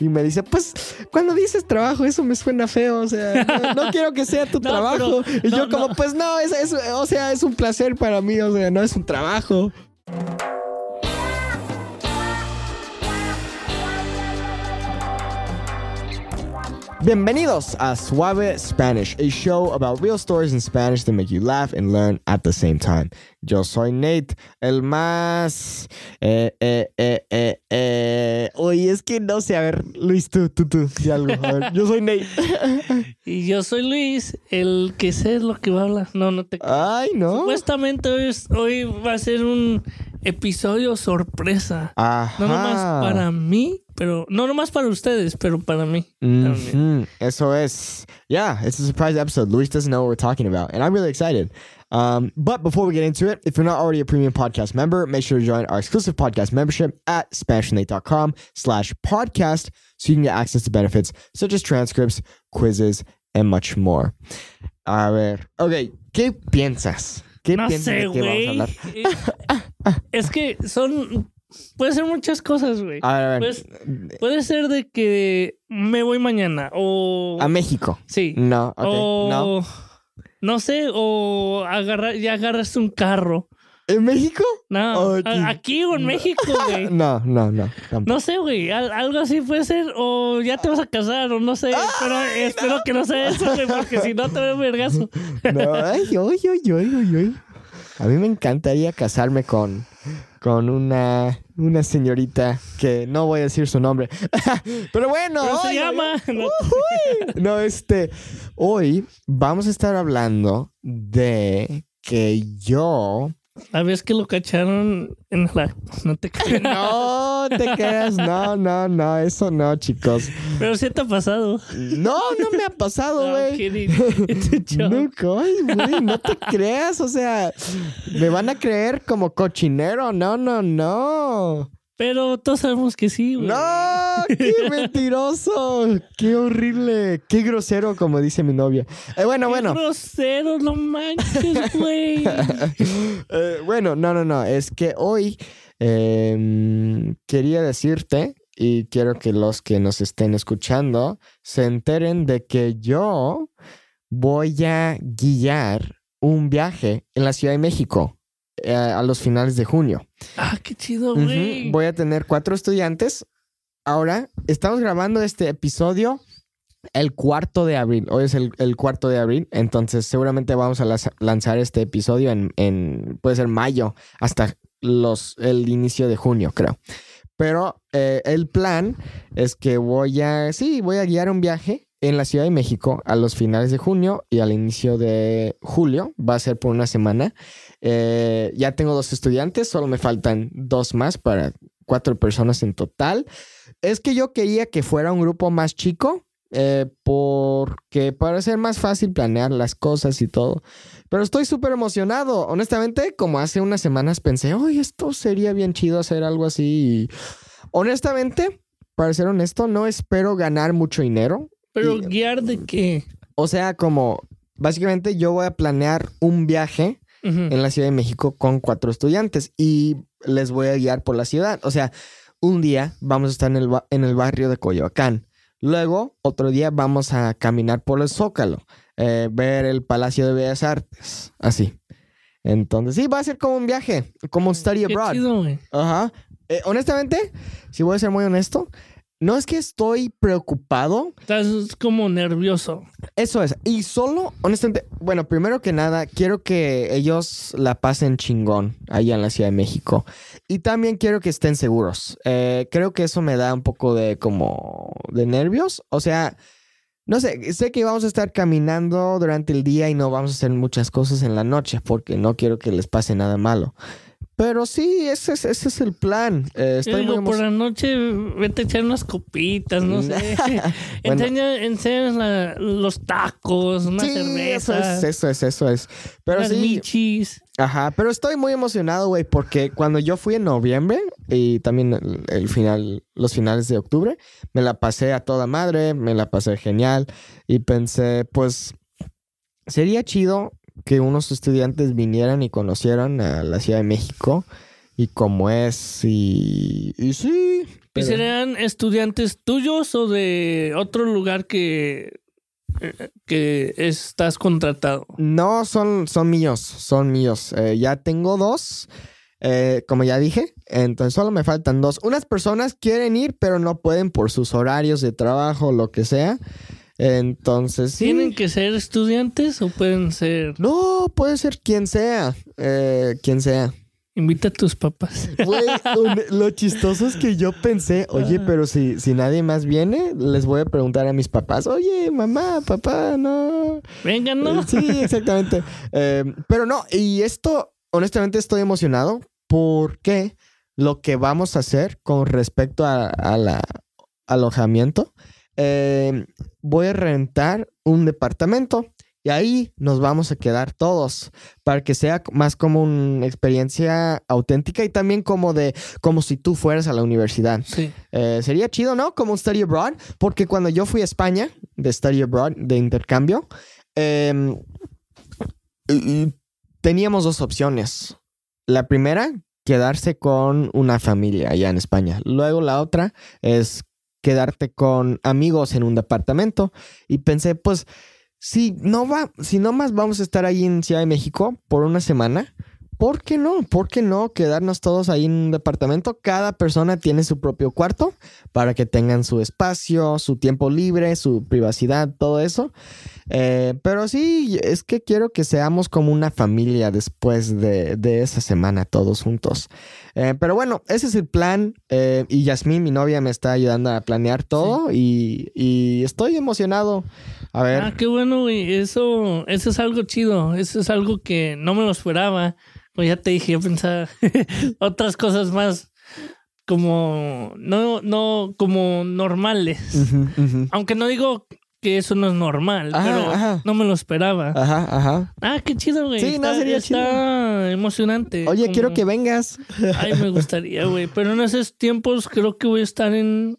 Y me dice, pues, cuando dices trabajo, eso me suena feo. O sea, no, no quiero que sea tu No, trabajo. pero- y yo como, pues no, es, es- o sea, es un placer para mí. O sea, no es un trabajo. Bienvenidos a Suave Spanish, a show about real stories in Spanish that make you laugh and learn at the same time. Yo soy Nate, el más... Eh, eh, eh, eh, eh. Oye, es que no sé, a ver, Luis, tú, tú, tú, di algo. A ver, yo soy Nate. Y yo soy Luis, el que sé lo que va a hablar. No, no te... Ay, no. Supuestamente hoy, hoy va a ser un episodio sorpresa. Ajá. No nomás para mí, pero... No nomás para ustedes, pero para mí. también. Mhm. Eso es. Yeah, it's a surprise episode. Luis doesn't know what we're talking about, and I'm really excited. Um, but before we get into it, if you're not already a premium podcast member, make sure to join our exclusive podcast membership at SpanishNate.com slash podcast so you can get access to benefits such as transcripts, quizzes, and much more. A ver, ok, ¿qué piensas? ¿Qué No piensas sé, de qué vamos a hablar? es que son... Puede ser muchas cosas, güey. A ver, a ver. Pues, puede ser de que me voy mañana o... a México. Sí. No, ok, o... no. No sé, o agarrar, ya agarraste un carro. ¿En México? No, aquí. aquí o en México, güey. No, no, no. tampoco. No sé, güey. al- algo así puede ser. O ya te vas a casar, o no sé. pero espero que no sea eso, güey, porque si no te veo vergazo. No, ay, ay, ay, ay, ay, ay. A mí me encantaría casarme con, con una, una señorita que no voy a decir su nombre. Pero bueno. ¿Cómo se llama? No. Este. Hoy vamos a estar hablando de que yo. La vez que lo cacharon en la. No te creas. No te creas, no, no, no, eso no, chicos. Pero sí te ha pasado. No, no me ha pasado, No, güey. No, güey, no te creas, o sea, me van a creer como cochinero, no, no, no. Pero todos sabemos que sí, güey. No, qué mentiroso, qué horrible, qué grosero, como dice mi novia. Eh, bueno, Qué bueno, grosero, no manches, güey. Eh, bueno, no, no, no, es que hoy em, quería decirte y quiero que los que nos estén escuchando se enteren de que yo voy a guiar un viaje en la Ciudad de México eh, a los finales de junio. Ah, qué chido, güey. Voy a tener cuatro estudiantes. Ahora, estamos grabando este episodio el cuarto de abril. Hoy es el, el cuarto de abril. Entonces, seguramente vamos a lanzar este episodio en, en, puede ser mayo, hasta los, el inicio de junio, creo. Pero eh, el plan es que voy a, sí, voy a guiar un viaje en la Ciudad de México a los finales de junio y al inicio de julio. Va a ser por una semana. Eh, ya tengo dos estudiantes, solo me faltan dos más para cuatro personas en total. Es que yo quería que fuera un grupo más chico, eh, porque para ser más fácil planear las cosas y todo. Pero estoy súper emocionado. Honestamente, como hace unas semanas pensé, oye, esto sería bien chido hacer algo así. Y honestamente, para ser honesto, no espero ganar mucho dinero. Pero y- guiar de qué? O sea, como básicamente yo voy a planear un viaje en la Ciudad de México con cuatro estudiantes y les voy a guiar por la ciudad. O sea, un día vamos a estar en el, en el barrio de Coyoacán. Luego, otro día vamos a caminar por el Zócalo, eh, ver el Palacio de Bellas Artes, así. Entonces, sí, va a ser como un viaje, como un study Qué abroad. chido, güey. Ajá. Eh, honestamente, si voy a ser muy honesto, no es que estoy preocupado, Estás como nervioso. eso es. Y solo, honestamente, bueno, primero que nada, quiero que ellos la pasen chingón allá en la Ciudad de México. Y también quiero que estén seguros. Eh, creo que eso me da un poco de como de nervios. O sea, no sé, sé que vamos a estar caminando durante el día y no vamos a hacer muchas cosas en la noche porque no quiero que les pase nada malo. Pero sí, ese es, ese es el plan. Eh, estoy muy digo, por la noche vete a echar unas copitas, no sé. Bueno. Enseña, la- los tacos, una Sí, eso cerveza, es, eso es, eso es. Pero unas sí, michis. Ajá, pero estoy muy emocionado, güey, porque cuando yo fui en noviembre y también el, el final, los finales de octubre, me la pasé a toda madre, me la pasé genial y pensé, pues, sería chido que unos estudiantes vinieran y conocieran a la Ciudad de México y cómo es y, y sí. ¿Y pero- serían estudiantes tuyos o de otro lugar que, eh, que estás contratado? No, son, son míos, son míos. Eh, ya tengo dos, eh, como ya dije, entonces solo me faltan dos. Unas personas quieren ir, pero no pueden por sus horarios de trabajo, lo que sea. Entonces, sí. ¿Tienen que ser estudiantes o pueden ser... No, puede ser quien sea, eh, quien sea. Invita a tus papás. Güey, lo chistoso es que yo pensé, oye, pero si, si nadie más viene, les voy a preguntar a mis papás, oye, mamá, papá, no. Vengan, ¿no? Eh, Sí, exactamente. Eh, pero no, y esto, honestamente, estoy emocionado porque lo que vamos a hacer con respecto a, a la alojamiento, eh, voy a rentar un departamento y ahí nos vamos a quedar todos para que sea más como una experiencia auténtica y también como de como si tú fueras a la universidad. Sí. Eh, sería chido, ¿no? Como un study abroad, porque cuando yo fui a España de study abroad, de intercambio, em, teníamos dos opciones. La primera, quedarse con una familia allá en España. Luego la otra es quedarte con amigos en un departamento. Y pensé, pues, si no va, si no más vamos a estar ahí en Ciudad de México por una semana, ¿por qué no? ¿Por qué no quedarnos todos ahí en un departamento? Cada persona tiene su propio cuarto para que tengan su espacio, su tiempo libre, su privacidad, todo eso. Eh, pero sí, es que quiero que seamos como una familia después de, de esa semana todos juntos. Eh, pero bueno, ese es el plan. eh, y Yasmín, mi novia, me está ayudando a planear todo y, y estoy emocionado. A ver. Ah, qué bueno, güey. Eso, eso es algo chido. Eso es algo que no me lo esperaba. Pues ya te dije, yo pensaba otras cosas más como no, no, como normales. Aunque no digo que eso no es normal, Ajá, pero ajá. no me lo esperaba. Ajá, ajá. Ah, qué chido, güey. Sí, no, está, sería está emocionante. Oye, como- quiero que vengas. Ay, me gustaría, güey. Pero en esos tiempos creo que voy a estar en.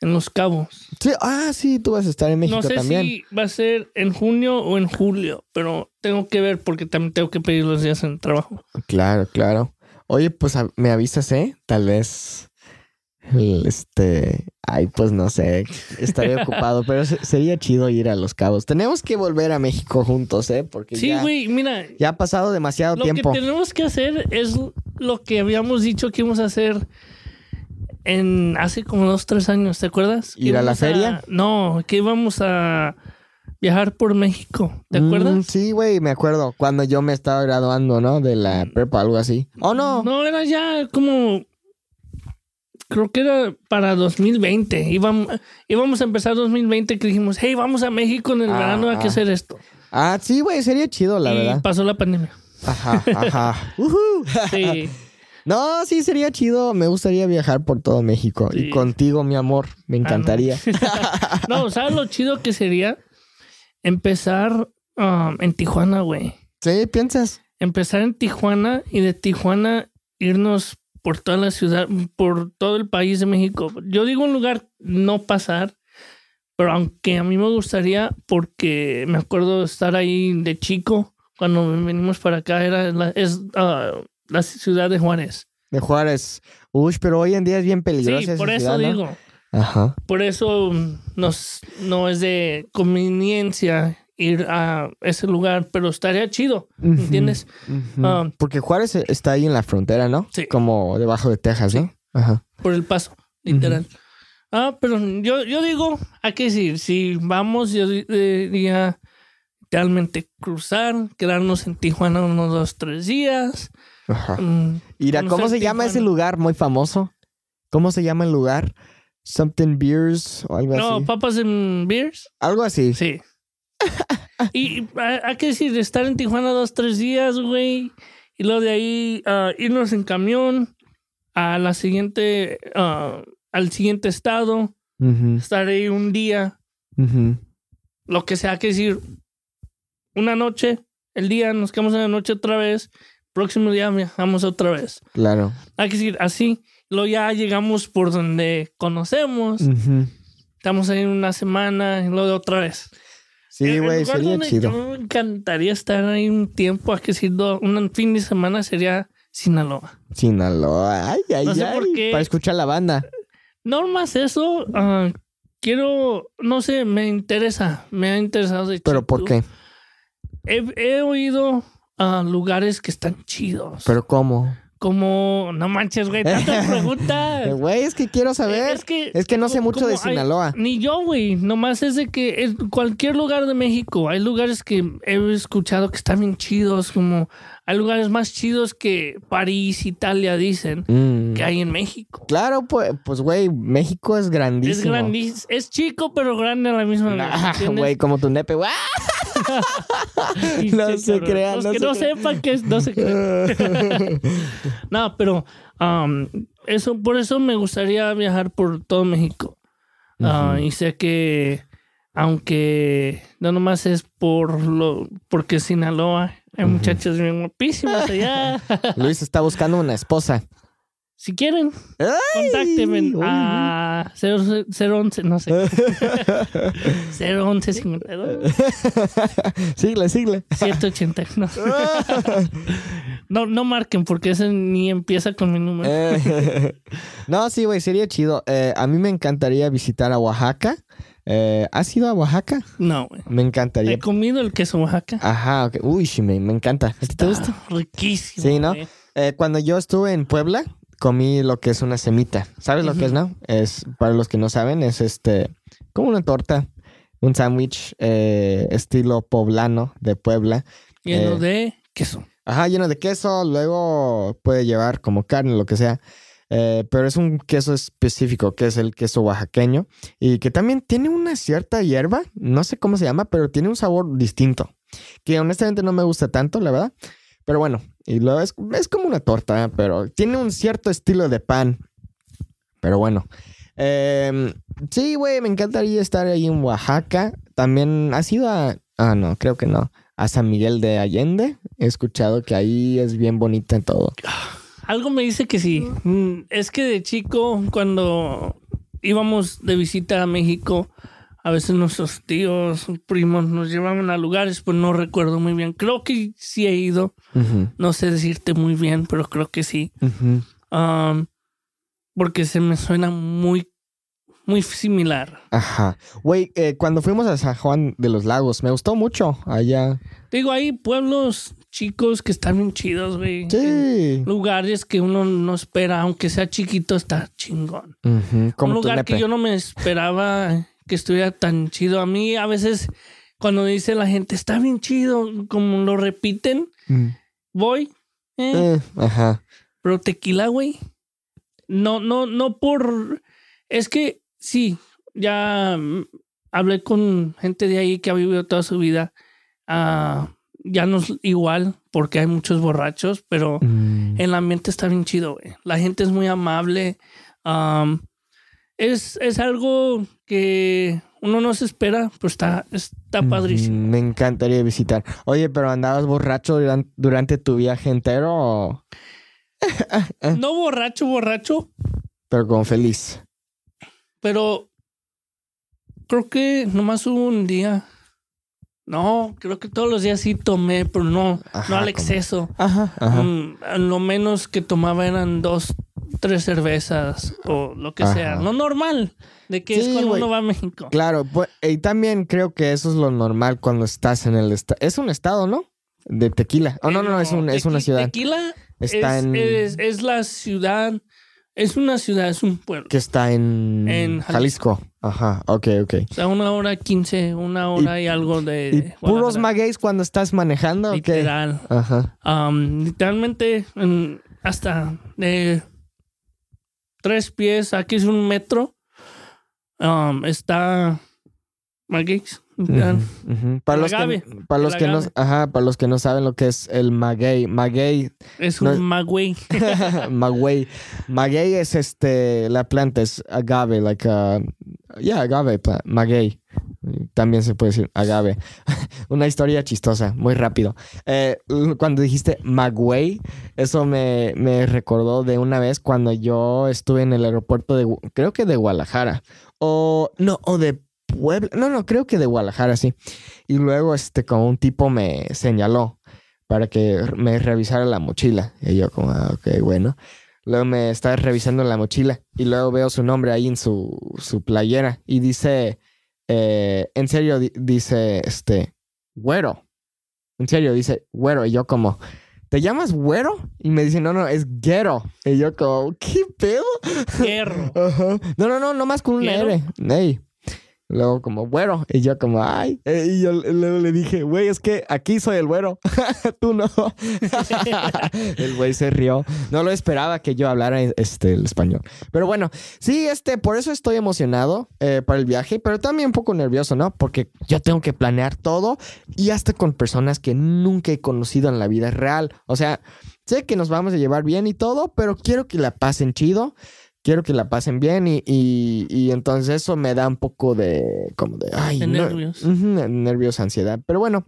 En Los Cabos. Sí, ah, sí, tú vas a estar en México no sé también. si va a ser en junio o en julio, pero tengo que ver porque también tengo que pedir los días en el trabajo. Claro, claro. Oye, pues me avisas, ¿eh? Tal vez. Este. Ay, pues no sé. Estaré ocupado, pero se- sería chido ir a Los Cabos. Tenemos que volver a México juntos, ¿eh? Porque Sí, güey, mira, ya ha pasado demasiado lo tiempo. que tenemos que hacer es lo que habíamos dicho que íbamos a hacer en hace como dos, tres años, ¿te acuerdas? ¿Ir a la feria? no, que íbamos a viajar por México, ¿te Mm, acuerdas? sí, güey, me acuerdo. Cuando yo me estaba graduando, ¿no? De la prepa, algo así. ¿Oh, no? No, era ya como. Creo que era para 2020. Íbamos, íbamos a empezar 2020 que dijimos, hey, vamos a México en el Ah, verano, hay que ah. hacer esto. Ah, sí, güey, sería chido, la y verdad. pasó la pandemia. Ajá, ajá. Ujú. Sí. No, sí, sería chido. Me gustaría viajar por todo México. Y contigo, mi amor, me encantaría. no, ¿sabes lo chido que sería? Empezar um, en Tijuana, güey. ¿Sí? ¿Piensas? Empezar en Tijuana y de Tijuana irnos por toda la ciudad, por todo el país de México. Yo digo un lugar no pasar, pero aunque a mí me gustaría, porque me acuerdo estar ahí de chico, cuando venimos para acá, era la, es ah, la ciudad de Juárez. De Juárez. Uy, pero hoy en día es bien peligrosa Sí, esa por eso ciudad, ¿no? digo. Ajá. Por eso nos, no es de conveniencia ir a ese lugar, pero estaría chido, ¿entiendes? Ah. Porque Juárez está ahí en la frontera, ¿no? Sí. Como debajo de Texas, ¿no? Ajá. Por el paso, literal. Ah, pero yo, yo digo, hay que decir, si vamos, yo di- diría realmente cruzar, quedarnos en Tijuana unos dos, tres días. Ajá. Mira, ¿cómo se llama ese lugar muy famoso? ¿Cómo se llama el lugar? Something Beers o algo No, así. papas en beers. Algo así. Sí. y hay que decir, estar en Tijuana dos, tres días, güey. Y luego de ahí ah, irnos en camión a la siguiente, ah, al siguiente estado. Estar ahí un día, lo que sea, hay que decir, una noche, el día, nos quedamos en la noche otra vez. Próximo día viajamos otra vez. Claro. Hay que decir así. Luego ya llegamos por donde conocemos. Estamos ahí una semana y luego otra vez. Sí, güey, sería chido. yo Me encantaría estar ahí un tiempo, que decir, do- un fin de semana sería Sinaloa. Sinaloa. Ay, ay, No sé ay. por qué. Para escuchar la banda. No más eso, ah, quiero, no sé, me interesa, me ha interesado de ¿Pero por qué? He, he oído a lugares que están chidos. ¿Pero cómo? Como, no manches, güey, tantas preguntas. Eh, Güey, es que quiero saber. Es que, Es que no sé mucho de como hay- Sinaloa. ni yo, güey. Nomás es de que en cualquier lugar de México hay lugares que he escuchado que están bien chidos, como hay lugares más chidos que París, Italia, dicen, Mm. que hay en México. Claro, pues, pues, güey, México es grandísimo. Es grandísimo. Es chico, pero grande a la misma vez. Ah, ¿entiendes? güey, como tu nepe, güey. No se crean, Los no que se no crean. sepan que es, no se crean. no, pero um, eso, por eso me gustaría viajar por todo México. Ah, y sé que, aunque no nomás es por lo, porque Sinaloa hay muchachas bien guapísimas allá. Luis está buscando una esposa. si quieren, contáctenme a 0, 011, no sé, 011 52 sigle, sigle. 780. No. no, no marquen porque ese ni empieza con mi número. No, sí, güey, sería chido. Eh, a mí me encantaría visitar a Oaxaca. Eh, ¿Has ido a Oaxaca? No, güey. Me encantaría. He comido el queso Oaxaca. Ajá, ok. Uy, sí, me, me encanta. ¿A ti te gusta? Riquísimo. Sí, ¿no? Eh, cuando yo estuve en Puebla, comí lo que es una semita. ¿Sabes lo que es, no? Es, para los que no saben, es este, como una torta, un sándwich eh, estilo poblano de Puebla. Lleno Eh, de queso. Ajá, lleno de queso, luego puede llevar como carne, lo que sea. Eh, pero es un queso específico, que es el queso oaxaqueño, y que también tiene una cierta hierba, no sé cómo se llama, pero tiene un sabor distinto, que honestamente no me gusta tanto, la verdad. Pero bueno, y luego es, es como una torta, pero tiene un cierto estilo de pan. Pero bueno. Em, sí, güey, me encantaría estar ahí en Oaxaca. También has ido a... Ah, no, creo que no. A San Miguel de Allende. He escuchado que ahí es bien bonita en todo. Algo me dice que sí. Mm, Es que de chico, cuando íbamos de visita a México, a veces nuestros tíos, primos nos llevaban a lugares, pues no recuerdo muy bien. Creo que sí he ido. No sé decirte muy bien, pero creo que sí. ujú. Um, porque se me suena muy, muy similar. Ajá. Güey, eh, cuando fuimos a San Juan de los Lagos, me gustó mucho allá. Digo, hay pueblos chicos que están bien chidos, güey. Sí. Lugares que uno no espera, aunque sea chiquito, está chingón. Como Un lugar que yo no me esperaba que estuviera tan chido. A mí, a veces, cuando dice la gente, está bien chido, como lo repiten, Mm. voy, eh, Eh, ajá. pero tequila, güey. No, no, no por. Es que sí, ya mm, hablé con gente de ahí que ha vivido toda su vida. Ah, ya no es igual porque hay muchos borrachos, pero Mm. el ambiente está bien chido, güey. La gente es muy amable. Am, es, es algo que uno no se espera, pero está, está padrísimo. Mm, Me encantaría visitar. Oye, pero andabas borracho duran- durante tu viaje entero, o- No borracho, borracho, pero como feliz. pero creo que nomás hubo un día. No, creo que todos los días sí tomé, pero no, Ajá, no al exceso. Ajá, ajá. Mm, lo menos que tomaba eran dos, tres cervezas o lo que sea. Lo normal de que es cuando uno va a México. Claro, pues, y también creo que eso es lo normal cuando estás en el estado. Es un estado, ¿no? De tequila. Oh, no, no, no, es, un, es una ciudad. Tequila Está es, en. es, es la ciudad, es una ciudad, es un pueblo. que está en. En Jalisco. Ajá, ok, ok. O sea, una hora quince, una hora y, algo de. ¿Y de puros magueyes cuando estás manejando? Literal. Ajá. Um, literalmente, en- hasta de tres pies, aquí es un metro. um, está Maguey's. Para los que, agave. para los que no, ajá, para los que no saben lo que es el maguey, maguey, Es No- un magüey. maguey, maguey es este la planta es agave, like uh, yeah, agave, maguey. También se puede decir agave. Una historia chistosa, muy rápido. Eh, cuando dijiste Magüey, eso me, me recordó de una vez cuando yo estuve en el aeropuerto de, creo que de Guadalajara. O, no, o de Puebla. No, no, creo que de Guadalajara, sí. Y luego, este, como un tipo me señaló. para que me revisara la mochila. Y yo como, ah, ok, bueno. Luego me está revisando la mochila y luego veo su nombre ahí en su, su playera y dice, eh, en serio, di- dice, este, güero. En serio, dice, güero. Y yo como, ¿te llamas güero? Y me dice, no, no, es guero. Y yo como, ¿qué pedo? Hierro. Ajá. No, no, no, nomás con una ¿Quiero? R. Ey. Luego como, güero. Y yo como, ay. Eh, Y yo luego le dije, güey, es que aquí soy el güero. Tú no. el güey se rió. No lo esperaba que yo hablara este, el español. Pero bueno, sí, este, por eso estoy emocionado eh, para el viaje, pero también un poco nervioso, ¿no? Porque yo tengo que planear todo y hasta con personas que nunca he conocido en la vida real. O sea, sé que nos vamos a llevar bien y todo, pero quiero que la pasen chido quiero que la pasen bien y, y, y entonces eso me da un poco de como de ay De no- nervios. Nervios ansiedad pero bueno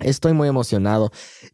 estoy muy emocionado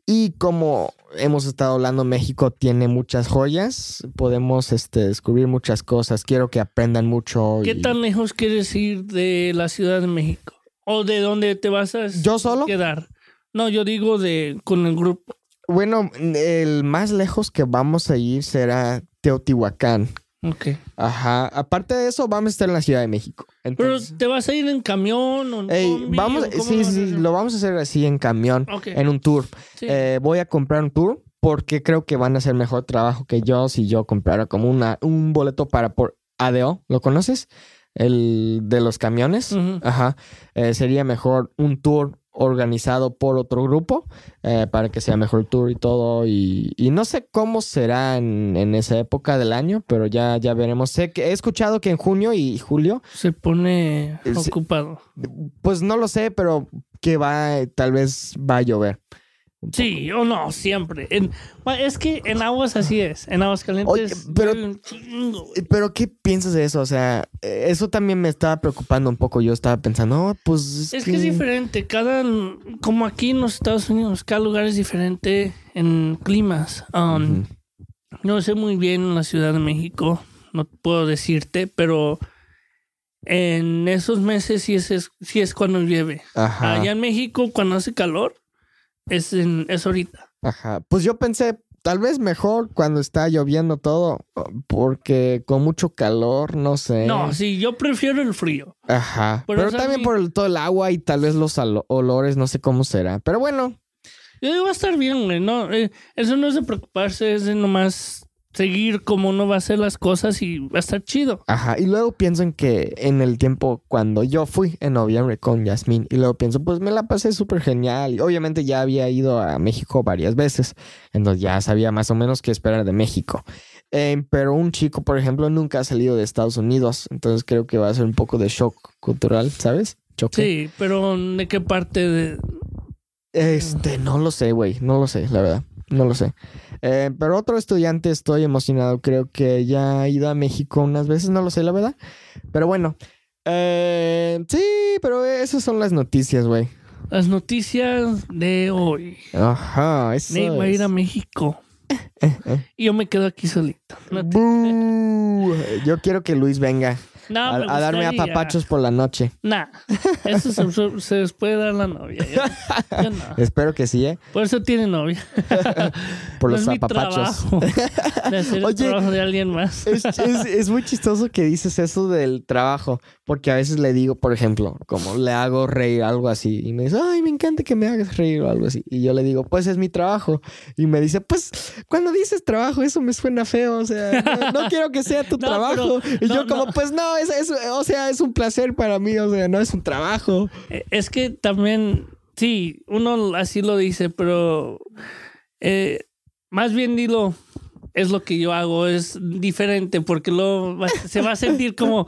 y como hemos estado hablando México tiene muchas joyas podemos este descubrir muchas cosas quiero que aprendan mucho ¿Qué y- tan lejos quieres ir de la Ciudad de México? ¿O de dónde te vas a yo solo quedar? No, yo digo de con el grupo. bueno el más lejos que vamos a ir será Teotihuacán Ok. ajá aparte de eso vamos a estar en la Ciudad de México Pero te vas a ir en camión o en Ey, combi, vamos, o sí, sí, lo vamos a hacer así en camión, Ok. en un tour. Sí. Eh, voy a comprar un tour porque creo que van a hacer mejor trabajo que yo si yo comprara como una, un boleto para por ADO. ¿Lo conoces? El de los camiones. Ajá. Eh, sería mejor un tour organizado por otro grupo eh, para que sea mejor el tour y todo. Y, y no sé cómo será en, en esa época del año, pero ya, ya veremos. Sé que he escuchado que en junio y julio Se pone Eh, ocupado. pues no lo sé, pero que va, tal vez va a llover. Sí, o no, siempre. En- es que en aguas así es. En aguas calientes. Oye, pero- poco. Pero ¿qué piensas de eso? O sea, eh, eso también me estaba preocupando un poco. Yo estaba pensando, pues Es que es diferente. Cada. Como aquí en los Estados Unidos, cada lugar es diferente en climas. Um. No sé muy bien en la Ciudad de México, no puedo decirte, pero en esos meses sí es, es- sí es cuando llueve. Ajá, Allá en México, cuando hace calor, es, en, es ahorita. ajá. Pues yo pensé, tal vez mejor cuando está lloviendo todo, porque con mucho calor, no sé. No, sí, yo prefiero el frío. Ajá. Pero también por el- todo el agua y tal vez los olores, no sé cómo será. Pero bueno, Yo digo, va a estar bien, güey. No, eh, eso no es de preocuparse, es de nomás seguir como uno va a hacer las cosas y va a estar chido. Ajá, y luego pienso en que en el tiempo cuando yo fui en noviembre con Yasmín, y luego pienso, pues me la pasé súper genial. Y obviamente ya había ido a México varias veces, entonces ya sabía más o menos qué esperar de México. Eh, pero un chico, por ejemplo, nunca ha salido de Estados Unidos, entonces creo que va a ser un poco de shock cultural, ¿sabes? Choque. Sí, pero ¿de qué parte de...? Este, no lo sé, güey, no lo sé, la verdad, no lo sé. Eh, pero otro estudiante, estoy emocionado, creo que ya ha ido a México unas veces, no lo sé, la verdad. Pero bueno, eh, sí, pero esas son las noticias, güey. Las noticias de hoy. Ajá, eso Nate va a ir a. México. eh. Y yo me quedo aquí solito. No, te- Bú. Yo quiero que Luis venga No, a, a darme a papachos por la noche. Nah, eso se, se les puede dar la novia. Yo, yo no. Espero que sí, ¿eh? Por eso tiene novia. Por No los es mi zapapachos. trabajo de hacer el Oye, trabajo de alguien más. Es, es- es muy chistoso que dices eso del trabajo, porque a veces le digo, por ejemplo, como le hago reír algo así, y me dice, ay, me encanta que me hagas reír o algo así. Y yo le digo, pues es mi trabajo. Y me dice, pues cuando dices trabajo, eso me suena feo, o sea, no, no quiero que sea tu No, trabajo. pero- y yo como, pues no, es, es- o sea, es un placer para mí, o sea, no es un trabajo. Eh, Es que también, sí, uno así lo dice, pero eh, más bien dilo, es lo que yo hago, es diferente, porque luego va- se va a sentir como,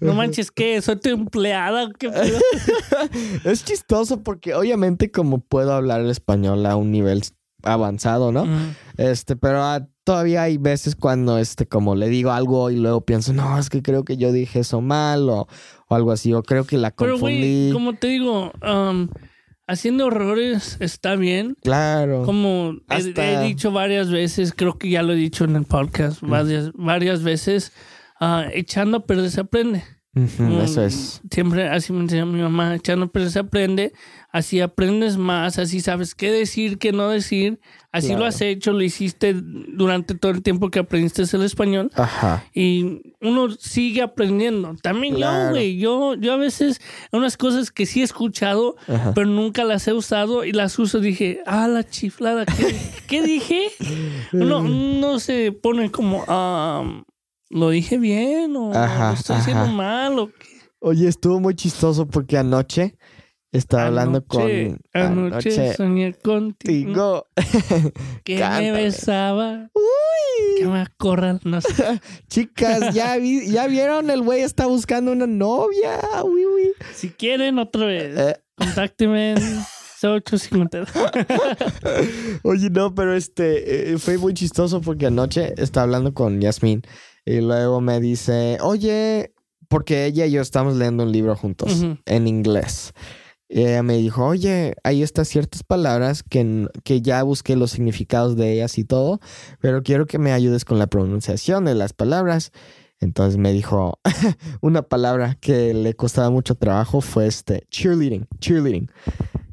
no manches, ¿qué? ¿Soy tu empleada? ¿Qué pedo?" Es chistoso porque obviamente como puedo hablar el español a un nivel avanzado, ¿no? Mm. Este, pero ah, todavía hay veces cuando, este, como le digo algo y luego pienso, no, es que creo que yo dije eso mal o, o algo así, o creo que la Pero, confundí. güey, como te digo, um, haciendo errores está bien. Claro. Como he- Hasta- he, dicho varias veces, creo que ya lo he dicho en el podcast varias, varias veces, ah, echando a perder se aprende. Mm, Eso es. Siempre así me enseñó mi mamá, echando, pero se aprende, así aprendes más, así sabes qué decir, qué no decir, así Claro. lo has hecho, lo hiciste durante todo el tiempo que aprendiste el español Ajá. y uno sigue aprendiendo. También Claro. yo, güey, yo, yo a veces unas cosas que sí he escuchado, Ajá. pero nunca las he usado y las uso, dije, ah, la chiflada, ¿qué, ¿qué dije? Uno, no se pone como, ah, lo dije bien o Ajá, lo estoy haciendo ajá. mal o qué. Oye, estuvo muy chistoso porque anoche estaba hablando Anoche, con. Anoche, soñé contigo. Que cántame. me besaba. Uy. Que me. No sé. Chicas, ya, vi- ya vieron, el güey está buscando una novia. Uy, uy. Si quieren otra vez, Eh, contáctenme en 0850. oye, no, pero este eh, fue muy chistoso porque anoche estaba hablando con Yasmín y luego me dice, oye, porque ella y yo estamos leyendo un libro juntos en inglés. Ella me dijo, oye, hay estas ciertas palabras que, que ya busqué los significados de ellas y todo, pero quiero que me ayudes con la pronunciación de las palabras. Entonces me dijo, una palabra que le costaba mucho trabajo fue este, cheerleading, cheerleading.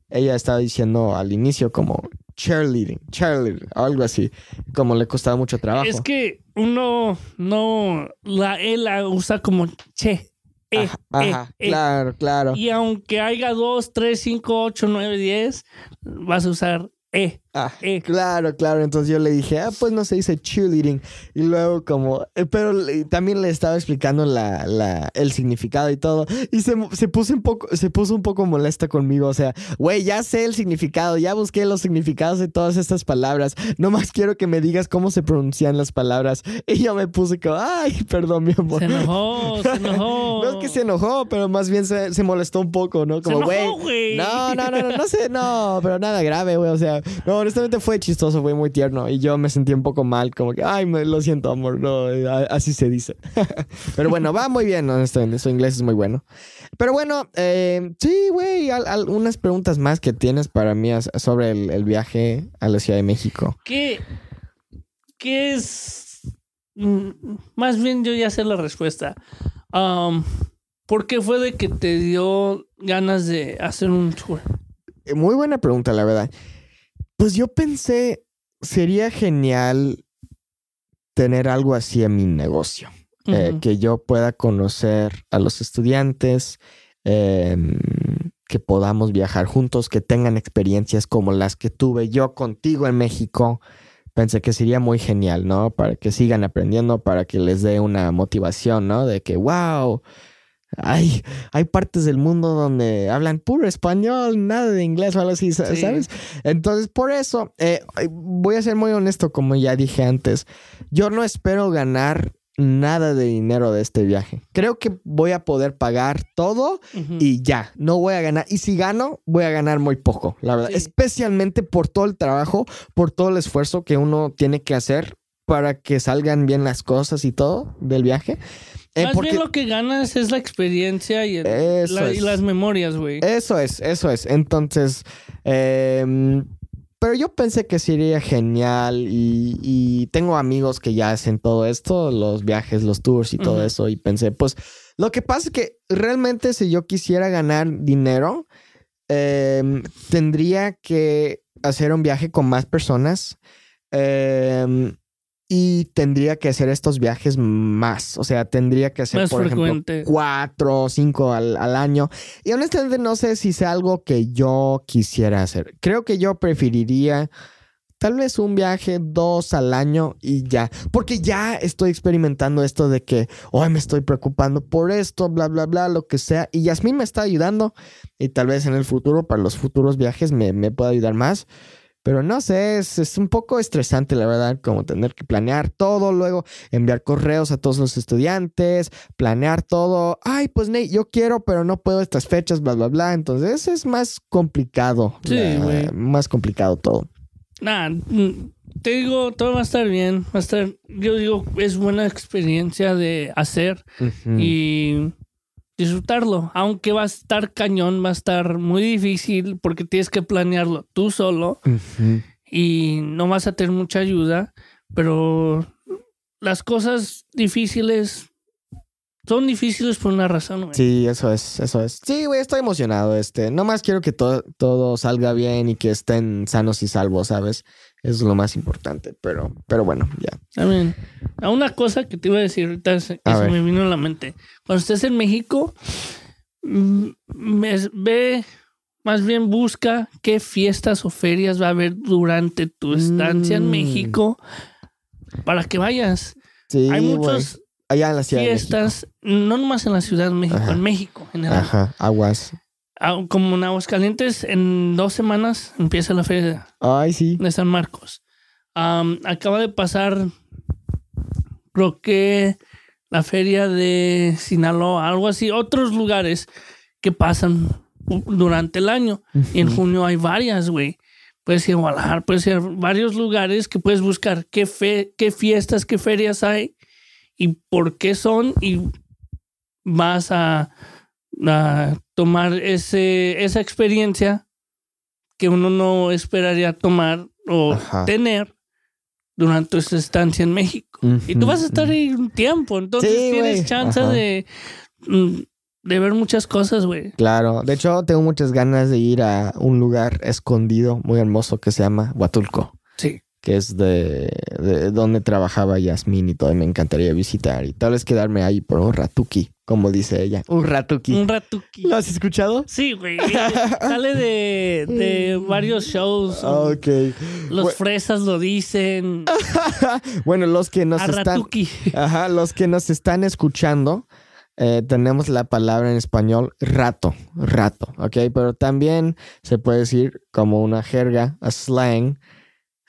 Ella estaba diciendo al inicio como cheerleading, cheerleading, algo así, como le costaba mucho trabajo. Es que uno no. La E la usa como che. E, Ajá, e, ajá, e. claro, claro. Y aunque haya 2, 3, 5, 8, 9, 10, vas a usar E. Ah, E. Claro, claro. Entonces yo le dije, ah, pues no se dice cheerleading. Y luego como, eh, pero le- también le estaba explicando la, la, el significado y todo. Y se, se, puso un poco, se puso un poco molesta conmigo. O sea, güey, ya sé el significado, ya busqué los significados de todas estas palabras. Nomás quiero que me digas cómo se pronuncian las palabras. Y yo me puse como, ay, perdón, mi amor. Se enojó, se enojó. No es que se enojó, pero más bien se, se molestó un poco, ¿no? Como, güey. No, no, no, no, no sé, no, pero nada grave, güey. O sea, no, honestamente fue chistoso, fue muy tierno. Y yo me sentí un poco mal, como que, ay, me, lo siento, amor, no, así se dice. pero bueno, va muy bien, honestamente, su inglés es muy bueno. Pero bueno, eh, sí, güey, al- al- unas preguntas más que tienes para mí sobre el, el viaje a la Ciudad de México. ¿Qué, qué es? Mm, Más bien yo ya sé la respuesta. Um, ¿Por qué fue de que te dio ganas de hacer un tour? Muy buena pregunta, la verdad. Pues yo pensé, sería genial tener algo así en mi negocio. eh, que yo pueda conocer a los estudiantes, em, que podamos viajar juntos, que tengan experiencias como las que tuve yo contigo en México. Pensé que sería muy genial, ¿no? Para que sigan aprendiendo, para que les dé una motivación, ¿no? De que, wow, hay, hay partes del mundo donde hablan puro español, nada de inglés o algo así, sa- Sí. ¿sabes? Entonces, por eso, eh, voy a ser muy honesto, como ya dije antes, yo no espero ganar nada de dinero de este viaje. Creo que voy a poder pagar todo y ya, no voy a ganar. Y si gano, voy a ganar muy poco, la verdad. Sí. Especialmente por todo el trabajo, por todo el esfuerzo que uno tiene que hacer para que salgan bien las cosas y todo del viaje. Eh, Más porque bien lo que ganas es la experiencia y, el- Eso la- y es. las memorias, güey. eso es, eso es. Entonces, em, pero yo pensé que sería genial y, y tengo amigos que ya hacen todo esto, los viajes, los tours y todo eso. Y pensé, pues, lo que pasa es que realmente si yo quisiera ganar dinero, em, tendría que hacer un viaje con más personas. em, y tendría que hacer estos viajes más. O sea, tendría que hacer, Más por frecuente. ejemplo, cuatro o cinco al, al año. Y honestamente no sé si sea algo que yo quisiera hacer. Creo que yo preferiría tal vez un viaje dos al año y ya. Porque ya estoy experimentando esto de que hoy me estoy preocupando por esto, bla, bla, bla, lo que sea. Y Yasmín me está ayudando. Y tal vez en el futuro, para los futuros viajes, me, me pueda ayudar más. Pero no sé, es, es un poco estresante, la verdad, como tener que planear todo, luego enviar correos a todos los estudiantes, planear todo. Ay, pues Nate, yo quiero, pero no puedo estas fechas, bla, bla, bla. Entonces es más complicado. Sí, güey. Más complicado todo. Nah, mm, te digo, todo va a estar bien. Va a estar, yo digo, es buena experiencia de hacer y disfrutarlo. Aunque va a estar cañón, va a estar muy difícil porque tienes que planearlo tú solo y no vas a tener mucha ayuda, pero las cosas difíciles son difíciles por una razón, güey. Sí, eso es, eso es. Sí, güey, estoy emocionado. Este, nomás quiero que todo, todo salga bien y que estén sanos y salvos, ¿sabes? Es lo más importante. Pero, pero bueno, ya. También, a una cosa que te iba a decir ahorita que se ver. me vino a la mente. Cuando estés en México, mm, ve, más bien busca qué fiestas o ferias va a haber durante tu estancia en Mm. México para que vayas. Sí, Hay muchas Allá en la ciudad. de fiestas, no nomás en la Ciudad de México, Ajá. en México en general. Ajá, aguas. Ah, Como en Aguascalientes, en dos semanas empieza la feria Ay, sí. de San Marcos. Acaba de pasar, creo que la feria de Sinaloa, algo así, otros lugares que pasan durante el año. Y en junio hay varias, güey. Puedes ir a Guadalajara, puedes ir a varios lugares que puedes buscar qué, fe, qué fiestas, qué ferias hay y por qué son y vas a, a tomar ese, esa experiencia que uno no esperaría tomar o Ajá. tener durante su estancia en México. Y tú vas a estar ahí un tiempo, entonces Sí, tienes güey. chance Ajá. de, mm, de ver muchas cosas, güey. Claro, de hecho tengo muchas ganas de ir a un lugar escondido muy hermoso que se llama Huatulco, Sí. Que es de, de donde trabajaba Yasmín y todo, y me encantaría visitar y tal vez quedarme ahí por un ratuki, como dice ella. Un ratuki. Un ratuki. ¿Lo has escuchado? Sí, güey. Sale de, de varios shows. Ok. Los fresas lo dicen. bueno, los que nos A están, ratuki. ajá, los que nos están escuchando, eh, tenemos la palabra en español rato, rato, ¿ok? Pero también se puede decir como una jerga, a slang,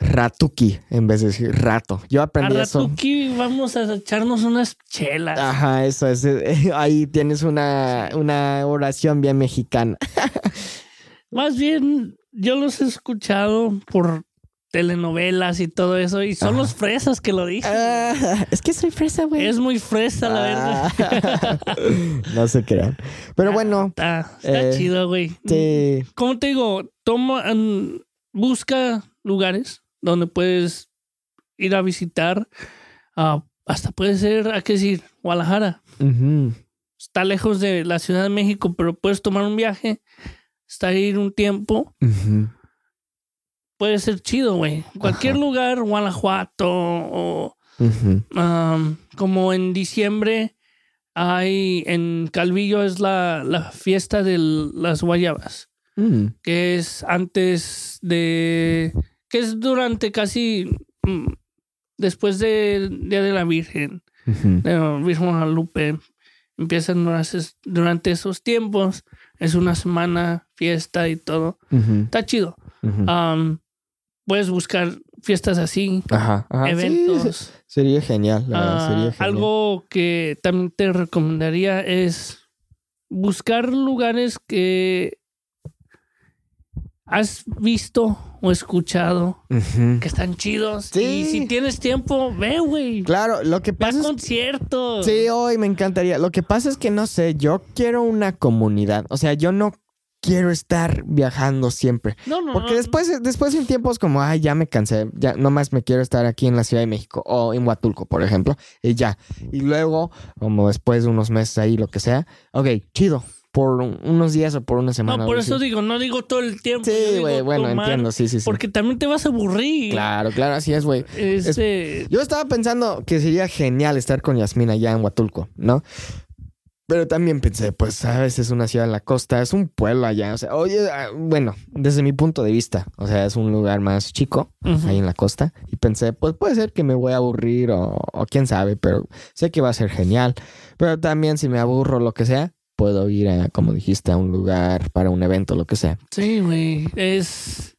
ratuki, en vez de decir rato. Yo A aprendí eso. ratuki vamos a echarnos unas chelas. Ajá, eso es. eh, Ahí tienes una, una oración bien mexicana. Más bien, yo los he escuchado por telenovelas y todo eso. Y son Ajá. los fresas que lo dicen. Ah, es que soy fresa, güey. es muy fresa, la verdad. Ah, no se crean. Pero bueno, Está, está Eh, chido, güey. sí. Como te digo, toma, mm, busca lugares donde puedes ir a visitar. Ah, hasta puede ser, hay que decir, Guadalajara. Está lejos de la Ciudad de México, pero puedes tomar un viaje, estar ahí un tiempo. Puede ser chido, güey. Cualquier Ajá. lugar, Guanajuato o um, como en diciembre hay en Calvillo es la, la fiesta de las guayabas. Mm. que es antes de. Que es durante casi. mm, después de Día de la Virgen, Ujú. de la Virgen Guadalupe. Empiezan durante, esos tiempos. Es una semana, fiesta y todo. Está chido. Puedes buscar fiestas así, Ajá, ajá. Eventos. se- sería genial, la verdad, Ah, sería genial. algo que también te recomendaría es buscar lugares que has visto o escuchado que están chidos. Sí. Y si tienes tiempo, ve, güey. Claro, lo que Ve pasa es conciertos. Sí, hoy me encantaría. Lo que pasa es que no sé, yo quiero una comunidad. O sea, yo no quiero estar viajando siempre. No, no, Porque no. después, después de un tiempo es como, ay, ya me cansé, ya nomás me quiero estar aquí en la Ciudad de México o en Huatulco, por ejemplo, y ya. Y luego, como después de unos meses ahí, lo que sea, ok, chido, por un- unos días o por una semana. No, por eso digo, no digo todo el tiempo. Sí, güey, bueno, tomar, entiendo, sí, sí, sí. Porque también te vas a aburrir. Claro, claro, así es, güey. Este, Yo estaba pensando que sería genial estar con Yasmina allá en Huatulco, ¿no? Pero también pensé, pues, sabes, es una ciudad en la costa, es un pueblo allá. O sea, oye, ah, bueno, desde mi punto de vista, o sea, es un lugar más chico ahí en la costa. Y pensé, pues puede ser que me voy a aburrir o, o quién sabe, pero sé que va a ser genial. Pero también si me aburro o lo que sea, puedo ir a, como dijiste, a un lugar para un evento, lo que sea. Sí, güey. Es.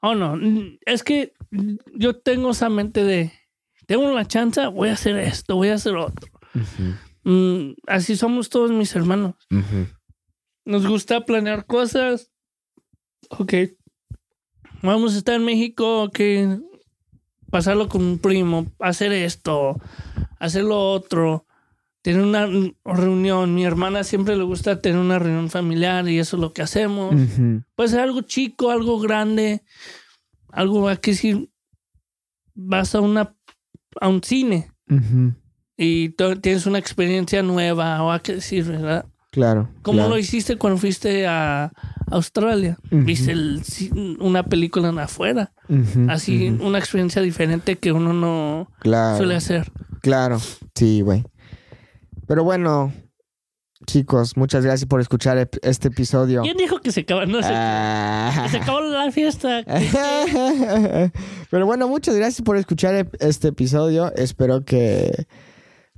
Oh, no. Es que yo tengo esa mente de. Tengo la chance, voy a hacer esto, voy a hacer otro. Mm, así somos todos mis hermanos. Nos gusta planear cosas. Ok. Vamos a estar en México, ok. Pasarlo con un primo, hacer esto, hacer lo otro. Tener una reunión. Mi hermana siempre le gusta tener una reunión familiar y eso es lo que hacemos. Puede ser algo chico, algo grande, algo aquí si vas a una a un cine y tienes una experiencia nueva o a qué decir, ¿verdad? Claro. ¿Cómo claro. lo hiciste cuando fuiste a Australia? Viste el una película en afuera. Así, una experiencia diferente que uno no Claro. suele hacer. Claro. Sí, güey. Pero bueno, chicos, muchas gracias por escuchar este episodio. ¿Quién dijo que se acaba? No. Ah. Se acabó la fiesta. Pero bueno, muchas gracias por escuchar este episodio. Espero que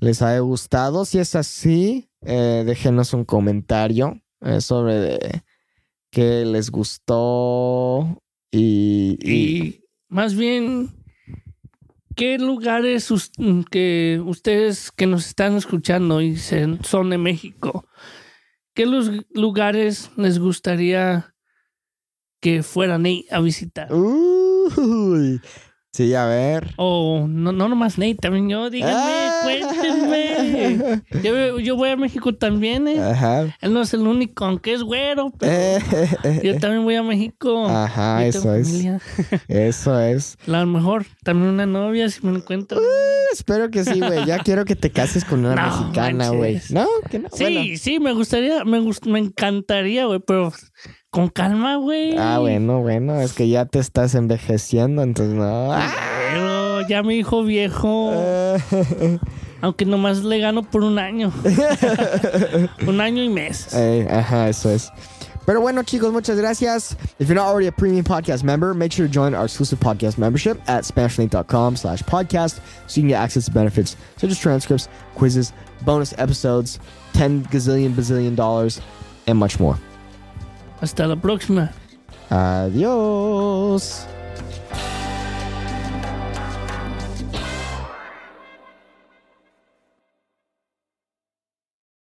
les haya gustado. Si es así, eh, déjenos un comentario eh, sobre de qué les gustó y, y- Y más bien, ¿qué lugares que ustedes que nos están escuchando y son de México, qué lugares les gustaría que fueran a visitar? Uy. Sí, a ver. O no, no nomás Nate, también yo, díganme, Ah. cuéntenme. Yo, yo voy a México también, ¿eh? Ajá. Él no es el único, aunque es güero, pero Eh, yo también voy a México. Ajá, eso es. familia. Eso es. A lo mejor también una novia si me encuentro. Espero que sí, güey. Ya quiero que te cases con una No mexicana, güey. No, que no. Sí, Bueno. sí, me gustaría, me, gust- me encantaría, güey, pero con calma, güey. Ah, bueno, bueno. Es que ya te estás envejeciendo, entonces no. Ah. Pero ya mi hijo viejo, aunque nomás le gano por un año. un año y meses. Eh, ajá, eso es. Pero bueno, chicos, muchas gracias. If you're not already a premium podcast member, make sure to join our exclusive podcast membership at SpanishLink.com slash podcast so you can get access to benefits such as transcripts, quizzes, bonus episodes, 10 gazillion bazillion dollars, and much more. Hasta la próxima. Adios.